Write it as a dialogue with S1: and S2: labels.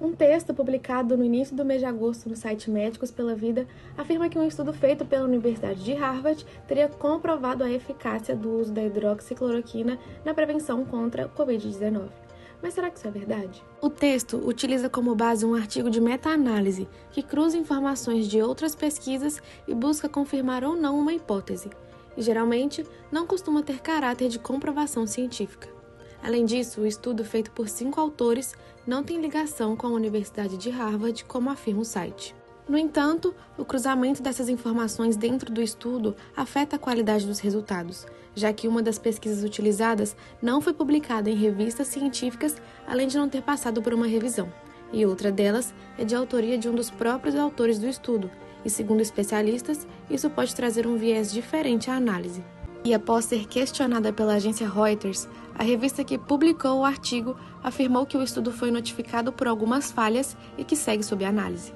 S1: Um texto publicado no início do mês de agosto no site Médicos pela Vida afirma que um estudo feito pela Universidade de Harvard teria comprovado a eficácia do uso da hidroxicloroquina na prevenção contra a Covid-19. Mas será que isso é verdade? O texto utiliza como base um artigo de meta-análise que cruza informações de outras pesquisas e busca confirmar ou não uma hipótese, e geralmente não costuma ter caráter de comprovação científica. Além disso, o estudo feito por cinco autores não tem ligação com a Universidade de Harvard, como afirma o site. No entanto, o cruzamento dessas informações dentro do estudo afeta a qualidade dos resultados, já que uma das pesquisas utilizadas não foi publicada em revistas científicas, além de não ter passado por uma revisão, e outra delas é de autoria de um dos próprios autores do estudo, e segundo especialistas, isso pode trazer um viés diferente à análise. E após ser questionada pela agência Reuters, a revista que publicou o artigo afirmou que o estudo foi notificado por algumas falhas e que segue sob análise.